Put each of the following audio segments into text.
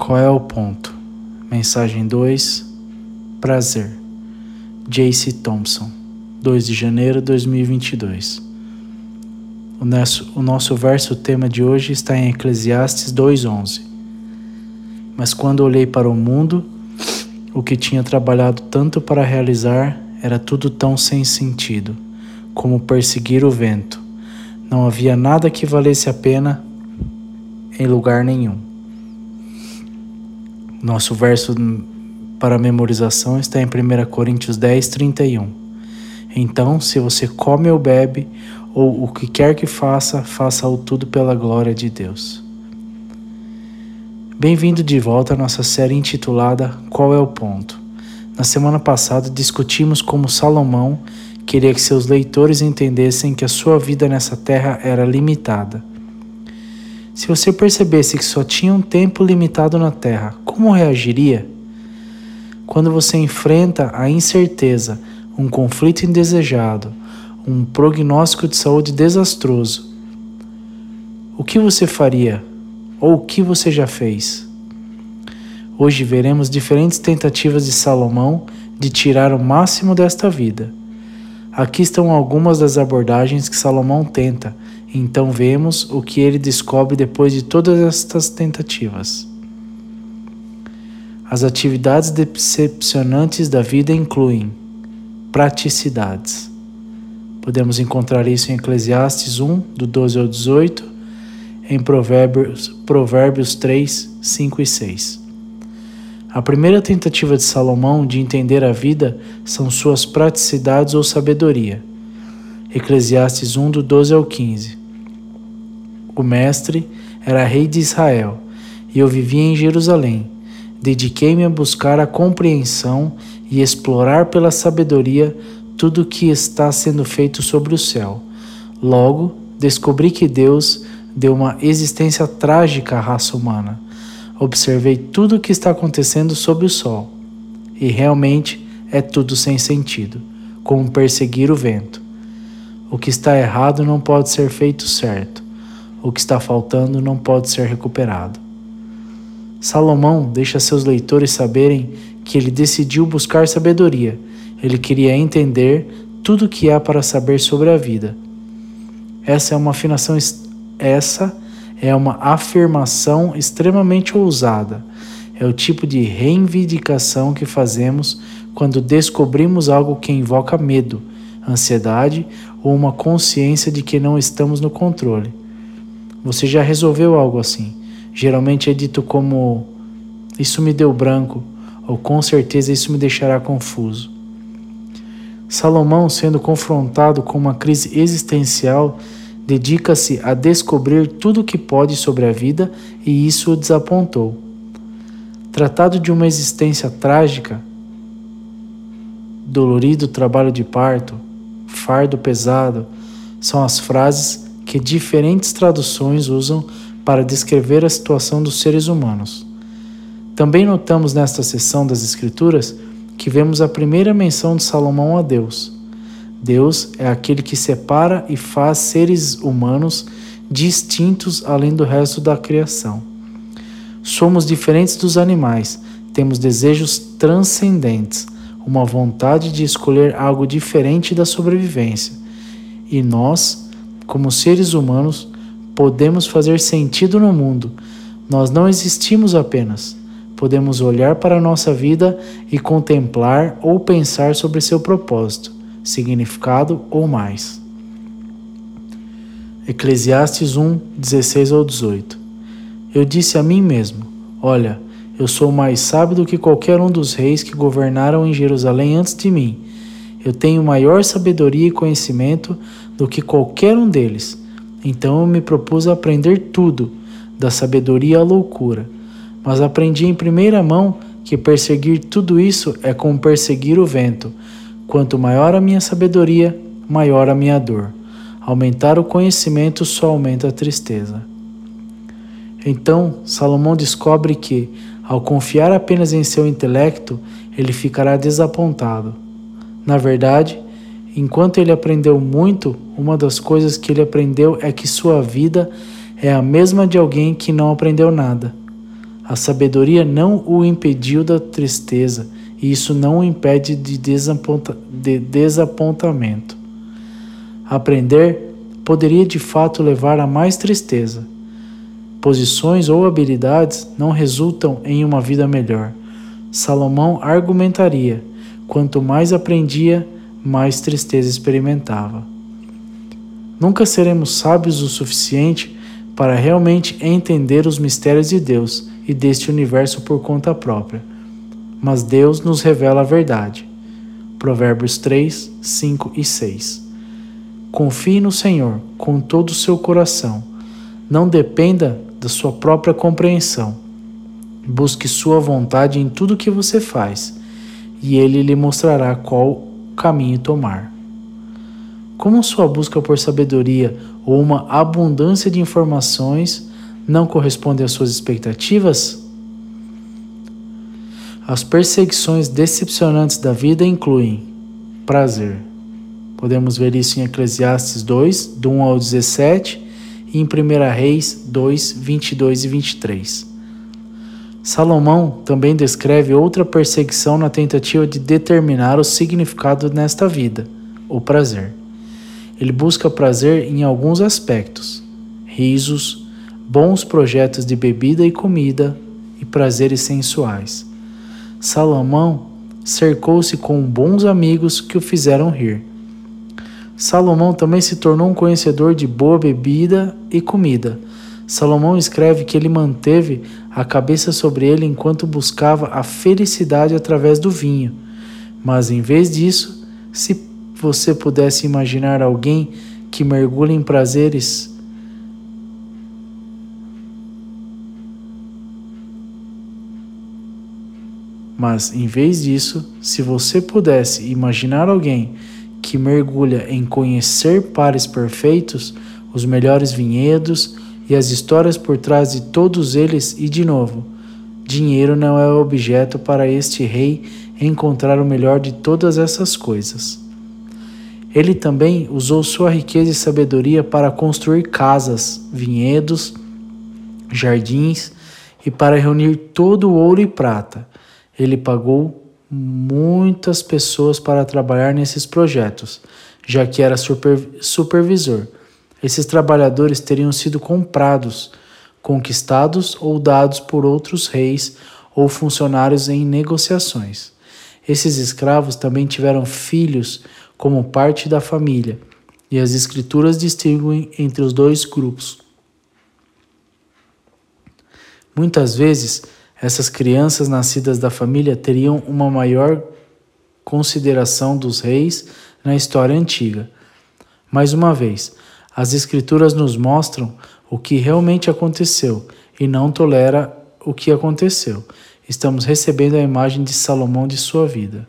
Qual é o ponto? Mensagem 2: Prazer. Jace Thompson, 2 de janeiro de 2022. O nosso, o nosso verso tema de hoje está em Eclesiastes 2:11. Mas quando olhei para o mundo, o que tinha trabalhado tanto para realizar era tudo tão sem sentido, como perseguir o vento. Não havia nada que valesse a pena em lugar nenhum. Nosso verso para memorização está em 1 Coríntios 10, 31. Então, se você come ou bebe, ou o que quer que faça, faça-o tudo pela glória de Deus. Bem-vindo de volta à nossa série intitulada Qual é o Ponto? Na semana passada discutimos como Salomão queria que seus leitores entendessem que a sua vida nessa terra era limitada se você percebesse que só tinha um tempo limitado na Terra, como reagiria? Quando você enfrenta a incerteza, um conflito indesejado, um prognóstico de saúde desastroso, o que você faria? Ou o que você já fez? Hoje veremos diferentes tentativas de Salomão de tirar o máximo desta vida. Aqui estão algumas das abordagens que Salomão tenta então vemos o que ele descobre depois de todas estas tentativas. As atividades decepcionantes da vida incluem praticidades. Podemos encontrar isso em Eclesiastes 1, do 12 ao 18, em Provérbios, Provérbios 3, 5 e 6. A primeira tentativa de Salomão de entender a vida são suas praticidades ou sabedoria. Eclesiastes 1, do 12 ao 15. O mestre era rei de Israel e eu vivia em Jerusalém. Dediquei-me a buscar a compreensão e explorar pela sabedoria tudo o que está sendo feito sobre o céu. Logo, descobri que Deus deu uma existência trágica à raça humana. Observei tudo o que está acontecendo sob o sol. E realmente é tudo sem sentido, como perseguir o vento. O que está errado não pode ser feito certo. O que está faltando não pode ser recuperado. Salomão deixa seus leitores saberem que ele decidiu buscar sabedoria. Ele queria entender tudo o que há para saber sobre a vida. Essa é uma afirmação essa é uma afirmação extremamente ousada. É o tipo de reivindicação que fazemos quando descobrimos algo que invoca medo, ansiedade ou uma consciência de que não estamos no controle. Você já resolveu algo assim. Geralmente é dito como: Isso me deu branco, ou com certeza isso me deixará confuso. Salomão, sendo confrontado com uma crise existencial, dedica-se a descobrir tudo o que pode sobre a vida e isso o desapontou. Tratado de uma existência trágica, dolorido trabalho de parto, fardo pesado, são as frases que diferentes traduções usam para descrever a situação dos seres humanos. Também notamos nesta seção das Escrituras que vemos a primeira menção de Salomão a Deus. Deus é aquele que separa e faz seres humanos distintos além do resto da criação. Somos diferentes dos animais, temos desejos transcendentes, uma vontade de escolher algo diferente da sobrevivência. E nós, como seres humanos, podemos fazer sentido no mundo. Nós não existimos apenas. Podemos olhar para a nossa vida e contemplar ou pensar sobre seu propósito, significado ou mais. Eclesiastes 1, 16 ao 18. Eu disse a mim mesmo: Olha, eu sou mais sábio do que qualquer um dos reis que governaram em Jerusalém antes de mim. Eu tenho maior sabedoria e conhecimento do que qualquer um deles. Então eu me propus a aprender tudo, da sabedoria à loucura. Mas aprendi em primeira mão que perseguir tudo isso é como perseguir o vento. Quanto maior a minha sabedoria, maior a minha dor. Aumentar o conhecimento só aumenta a tristeza. Então, Salomão descobre que, ao confiar apenas em seu intelecto, ele ficará desapontado. Na verdade, enquanto ele aprendeu muito, uma das coisas que ele aprendeu é que sua vida é a mesma de alguém que não aprendeu nada. A sabedoria não o impediu da tristeza, e isso não o impede de, desaponta de desapontamento. Aprender poderia de fato levar a mais tristeza. Posições ou habilidades não resultam em uma vida melhor. Salomão argumentaria: quanto mais aprendia, mais tristeza experimentava. Nunca seremos sábios o suficiente para realmente entender os mistérios de Deus e deste universo por conta própria. Mas Deus nos revela a verdade. Provérbios 3, 5 e 6. Confie no Senhor com todo o seu coração. Não dependa da sua própria compreensão. Busque sua vontade em tudo que você faz, e ele lhe mostrará qual caminho tomar. Como sua busca por sabedoria ou uma abundância de informações não corresponde às suas expectativas? As perseguições decepcionantes da vida incluem prazer. Podemos ver isso em Eclesiastes 2, do 1 ao 17, e em 1 Reis 2, 22 e 23. Salomão também descreve outra perseguição na tentativa de determinar o significado nesta vida, o prazer. Ele busca prazer em alguns aspectos: risos, bons projetos de bebida e comida e prazeres sensuais. Salomão cercou-se com bons amigos que o fizeram rir. Salomão também se tornou um conhecedor de boa bebida e comida. Salomão escreve que ele manteve a cabeça sobre ele enquanto buscava a felicidade através do vinho. Mas em vez disso, se você pudesse imaginar alguém que mergulha em prazeres Mas em vez disso, se você pudesse imaginar alguém que mergulha em conhecer pares perfeitos, os melhores vinhedos e as histórias por trás de todos eles, e de novo, dinheiro não é objeto para este rei encontrar o melhor de todas essas coisas. Ele também usou sua riqueza e sabedoria para construir casas, vinhedos, jardins e para reunir todo o ouro e prata ele pagou muitas pessoas para trabalhar nesses projetos, já que era super, supervisor. Esses trabalhadores teriam sido comprados, conquistados ou dados por outros reis ou funcionários em negociações. Esses escravos também tiveram filhos como parte da família, e as Escrituras distinguem entre os dois grupos. Muitas vezes, essas crianças nascidas da família teriam uma maior consideração dos reis na história antiga. Mais uma vez, as Escrituras nos mostram o que realmente aconteceu e não tolera o que aconteceu. Estamos recebendo a imagem de Salomão de sua vida.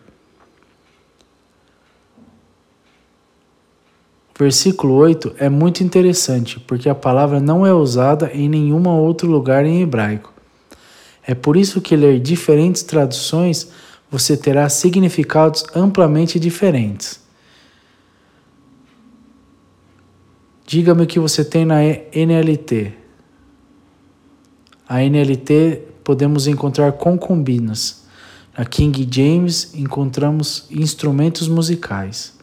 Versículo 8 é muito interessante porque a palavra não é usada em nenhum outro lugar em hebraico. É por isso que ler diferentes traduções você terá significados amplamente diferentes. Diga-me o que você tem na NLT. A NLT podemos encontrar concubinas. Na King James encontramos instrumentos musicais.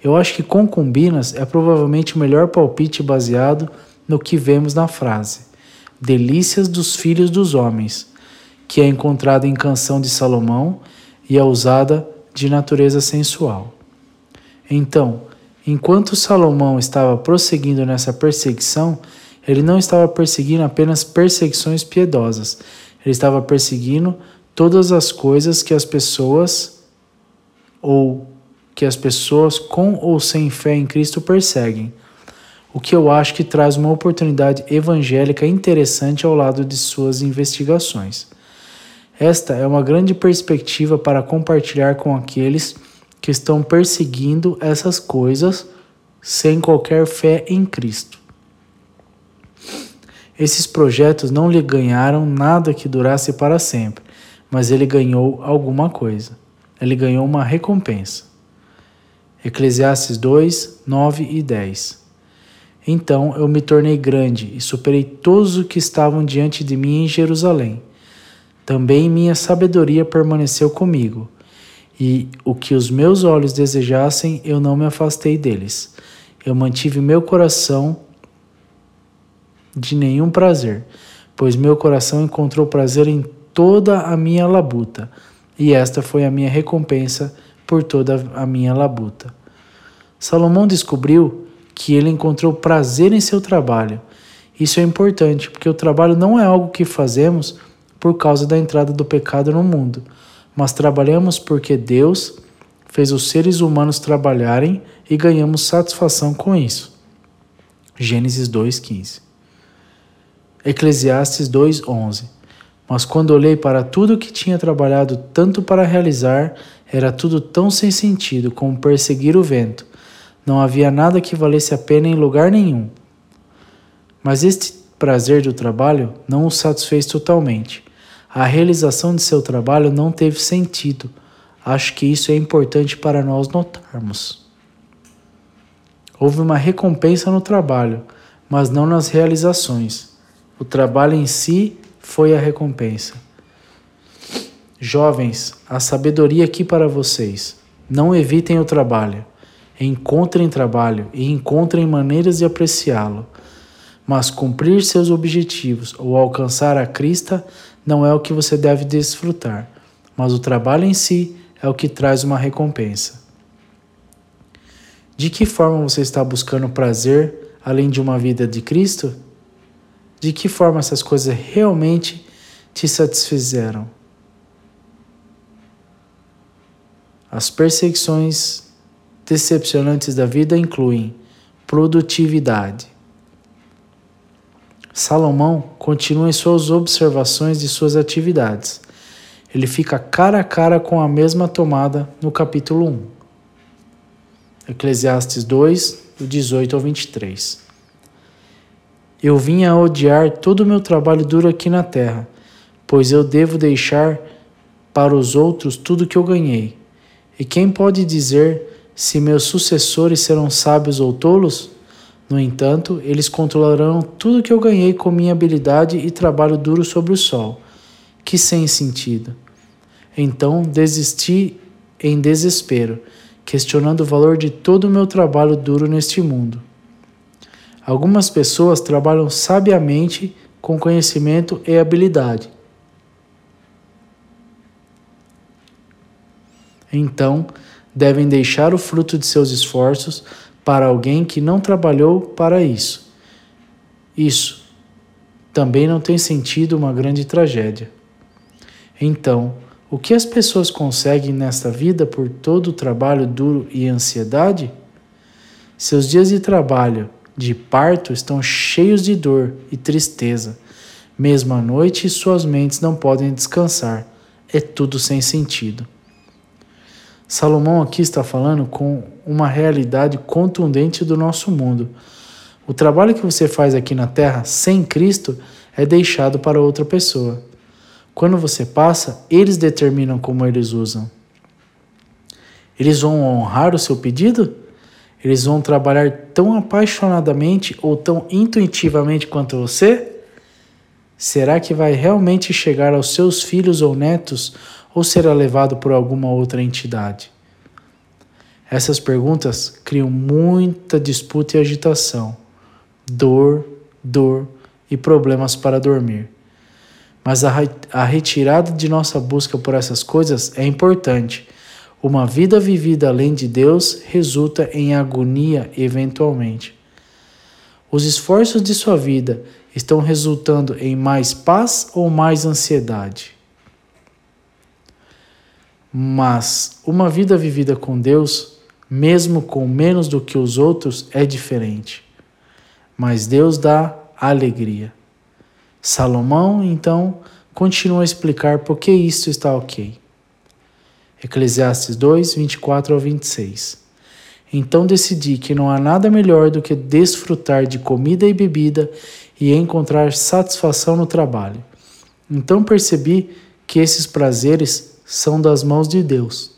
Eu acho que concubinas é provavelmente o melhor palpite baseado no que vemos na frase. Delícias dos Filhos dos Homens, que é encontrada em Canção de Salomão e é usada de natureza sensual. Então, enquanto Salomão estava prosseguindo nessa perseguição, ele não estava perseguindo apenas perseguições piedosas, ele estava perseguindo todas as coisas que as pessoas ou que as pessoas com ou sem fé em Cristo perseguem o que eu acho que traz uma oportunidade evangélica interessante ao lado de suas investigações. Esta é uma grande perspectiva para compartilhar com aqueles que estão perseguindo essas coisas sem qualquer fé em Cristo. Esses projetos não lhe ganharam nada que durasse para sempre, mas ele ganhou alguma coisa. Ele ganhou uma recompensa. Eclesiastes 2, 9 e 10. Então eu me tornei grande e superei todos os que estavam diante de mim em Jerusalém. Também minha sabedoria permaneceu comigo, e o que os meus olhos desejassem, eu não me afastei deles. Eu mantive meu coração de nenhum prazer, pois meu coração encontrou prazer em toda a minha labuta, e esta foi a minha recompensa por toda a minha labuta. Salomão descobriu que ele encontrou prazer em seu trabalho. Isso é importante, porque o trabalho não é algo que fazemos por causa da entrada do pecado no mundo, mas trabalhamos porque Deus fez os seres humanos trabalharem e ganhamos satisfação com isso. Gênesis 2:15. Eclesiastes 2:11. Mas quando olhei para tudo que tinha trabalhado tanto para realizar, era tudo tão sem sentido como perseguir o vento. Não havia nada que valesse a pena em lugar nenhum. Mas este prazer do trabalho não o satisfez totalmente. A realização de seu trabalho não teve sentido. Acho que isso é importante para nós notarmos. Houve uma recompensa no trabalho, mas não nas realizações. O trabalho em si foi a recompensa. Jovens, a sabedoria aqui para vocês. Não evitem o trabalho. Encontrem trabalho e encontrem maneiras de apreciá-lo. Mas cumprir seus objetivos ou alcançar a crista não é o que você deve desfrutar, mas o trabalho em si é o que traz uma recompensa. De que forma você está buscando prazer além de uma vida de Cristo? De que forma essas coisas realmente te satisfizeram? As perseguições decepcionantes da vida incluem produtividade, Salomão continua em suas observações de suas atividades. Ele fica cara a cara com a mesma tomada no capítulo 1. Eclesiastes 2, do 18 ao 23. Eu vim a odiar todo o meu trabalho duro aqui na terra, pois eu devo deixar para os outros tudo que eu ganhei. E quem pode dizer se meus sucessores serão sábios ou tolos? No entanto, eles controlarão tudo que eu ganhei com minha habilidade e trabalho duro sobre o sol. Que sem sentido. Então desisti em desespero, questionando o valor de todo o meu trabalho duro neste mundo. Algumas pessoas trabalham sabiamente com conhecimento e habilidade. Então, devem deixar o fruto de seus esforços para alguém que não trabalhou para isso. Isso também não tem sentido uma grande tragédia. Então, o que as pessoas conseguem nesta vida por todo o trabalho duro e ansiedade? Seus dias de trabalho, de parto, estão cheios de dor e tristeza. Mesmo à noite, suas mentes não podem descansar. É tudo sem sentido. Salomão aqui está falando com uma realidade contundente do nosso mundo. O trabalho que você faz aqui na terra sem Cristo é deixado para outra pessoa. Quando você passa, eles determinam como eles usam. Eles vão honrar o seu pedido? Eles vão trabalhar tão apaixonadamente ou tão intuitivamente quanto você? Será que vai realmente chegar aos seus filhos ou netos ou será levado por alguma outra entidade? Essas perguntas criam muita disputa e agitação, dor, dor e problemas para dormir. Mas a, a retirada de nossa busca por essas coisas é importante. Uma vida vivida além de Deus resulta em agonia eventualmente. Os esforços de sua vida estão resultando em mais paz ou mais ansiedade? Mas uma vida vivida com Deus, mesmo com menos do que os outros, é diferente. Mas Deus dá alegria. Salomão, então, continua a explicar por que isto está ok. Eclesiastes 2, 24 ao 26. Então decidi que não há nada melhor do que desfrutar de comida e bebida e encontrar satisfação no trabalho. Então percebi que esses prazeres são das mãos de Deus.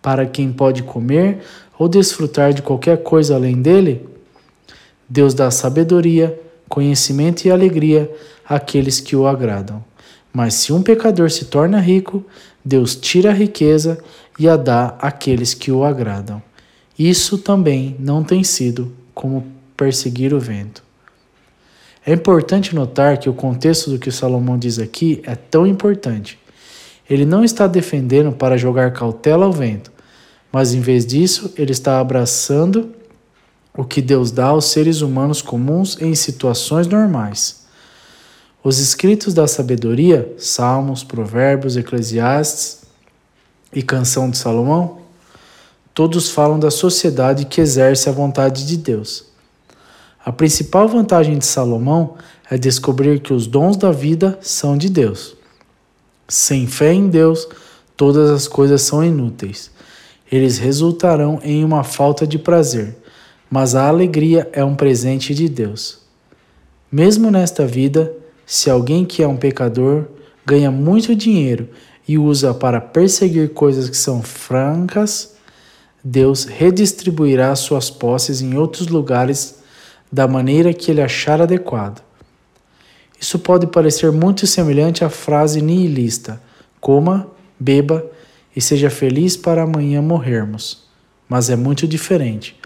Para quem pode comer ou desfrutar de qualquer coisa além dele, Deus dá sabedoria, conhecimento e alegria àqueles que o agradam. Mas se um pecador se torna rico, Deus tira a riqueza e a dá àqueles que o agradam. Isso também não tem sido como perseguir o vento. É importante notar que o contexto do que Salomão diz aqui é tão importante. Ele não está defendendo para jogar cautela ao vento, mas em vez disso, ele está abraçando o que Deus dá aos seres humanos comuns em situações normais. Os escritos da sabedoria, Salmos, Provérbios, Eclesiastes e Canção de Salomão, todos falam da sociedade que exerce a vontade de Deus. A principal vantagem de Salomão é descobrir que os dons da vida são de Deus. Sem fé em Deus, todas as coisas são inúteis. Eles resultarão em uma falta de prazer, mas a alegria é um presente de Deus. Mesmo nesta vida, se alguém que é um pecador ganha muito dinheiro e usa para perseguir coisas que são francas, Deus redistribuirá suas posses em outros lugares da maneira que ele achar adequado. Isso pode parecer muito semelhante à frase nihilista: coma, beba e seja feliz para amanhã morrermos. Mas é muito diferente.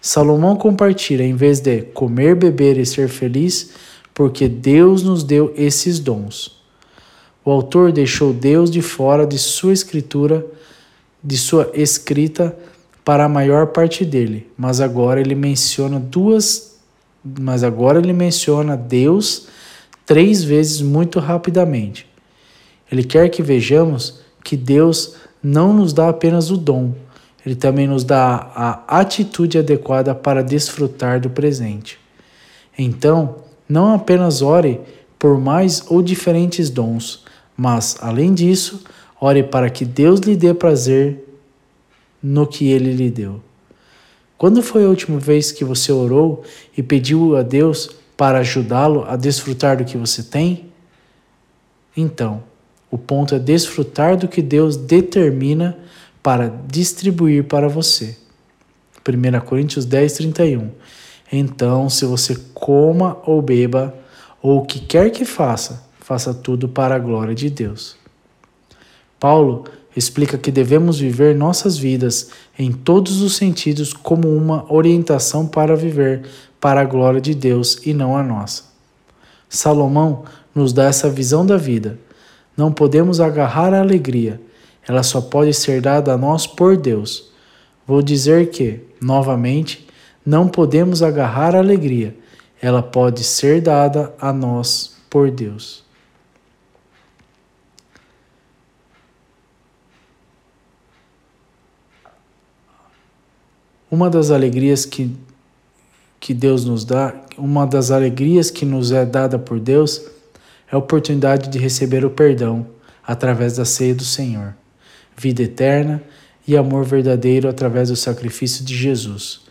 Salomão compartilha em vez de comer, beber e ser feliz, porque Deus nos deu esses dons. O autor deixou Deus de fora de sua escritura, de sua escrita para a maior parte dele, mas agora ele menciona duas, mas agora ele menciona Deus três vezes muito rapidamente. Ele quer que vejamos que Deus não nos dá apenas o dom, ele também nos dá a atitude adequada para desfrutar do presente. Então, não apenas ore por mais ou diferentes dons, mas, além disso, ore para que Deus lhe dê prazer no que ele lhe deu. Quando foi a última vez que você orou e pediu a Deus para ajudá-lo a desfrutar do que você tem? Então, o ponto é desfrutar do que Deus determina para distribuir para você. 1 Coríntios 10, 31. Então, se você coma ou beba, ou o que quer que faça, faça tudo para a glória de Deus. Paulo explica que devemos viver nossas vidas em todos os sentidos como uma orientação para viver para a glória de Deus e não a nossa. Salomão nos dá essa visão da vida. Não podemos agarrar a alegria, ela só pode ser dada a nós por Deus. Vou dizer que, novamente, não podemos agarrar a alegria, ela pode ser dada a nós por Deus. Uma das alegrias que, que Deus nos dá, uma das alegrias que nos é dada por Deus, é a oportunidade de receber o perdão através da ceia do Senhor, vida eterna e amor verdadeiro através do sacrifício de Jesus.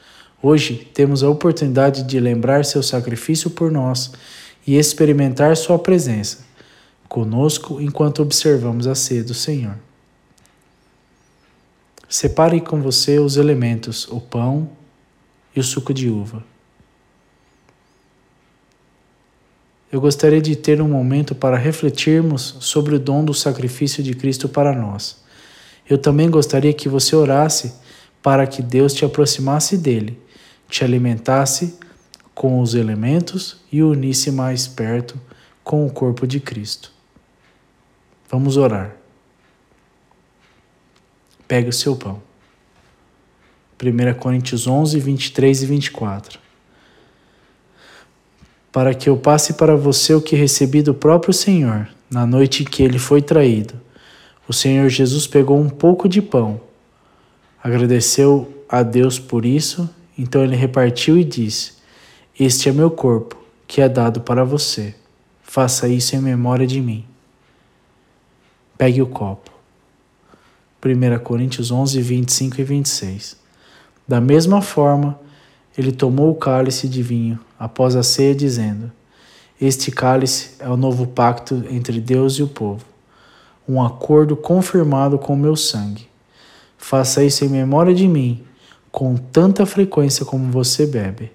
Hoje temos a oportunidade de lembrar seu sacrifício por nós e experimentar sua presença conosco enquanto observamos a ceia do Senhor. Separe com você os elementos, o pão e o suco de uva. Eu gostaria de ter um momento para refletirmos sobre o dom do sacrifício de Cristo para nós. Eu também gostaria que você orasse para que Deus te aproximasse dele, te alimentasse com os elementos e o unisse mais perto com o corpo de Cristo. Vamos orar. Pegue o seu pão. 1 Coríntios 11, 23 e 24. Para que eu passe para você o que recebi do próprio Senhor, na noite em que ele foi traído. O Senhor Jesus pegou um pouco de pão, agradeceu a Deus por isso, então ele repartiu e disse: Este é meu corpo, que é dado para você. Faça isso em memória de mim. Pegue o copo. 1 Coríntios 11, 25 e 26. Da mesma forma, ele tomou o cálice de vinho após a ceia, dizendo: Este cálice é o novo pacto entre Deus e o povo, um acordo confirmado com o meu sangue. Faça isso em memória de mim, com tanta frequência como você bebe.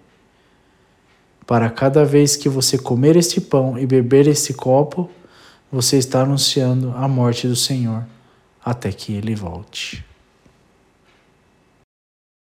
para cada vez que você comer este pão e beber este copo, você está anunciando a morte do Senhor até que ele volte.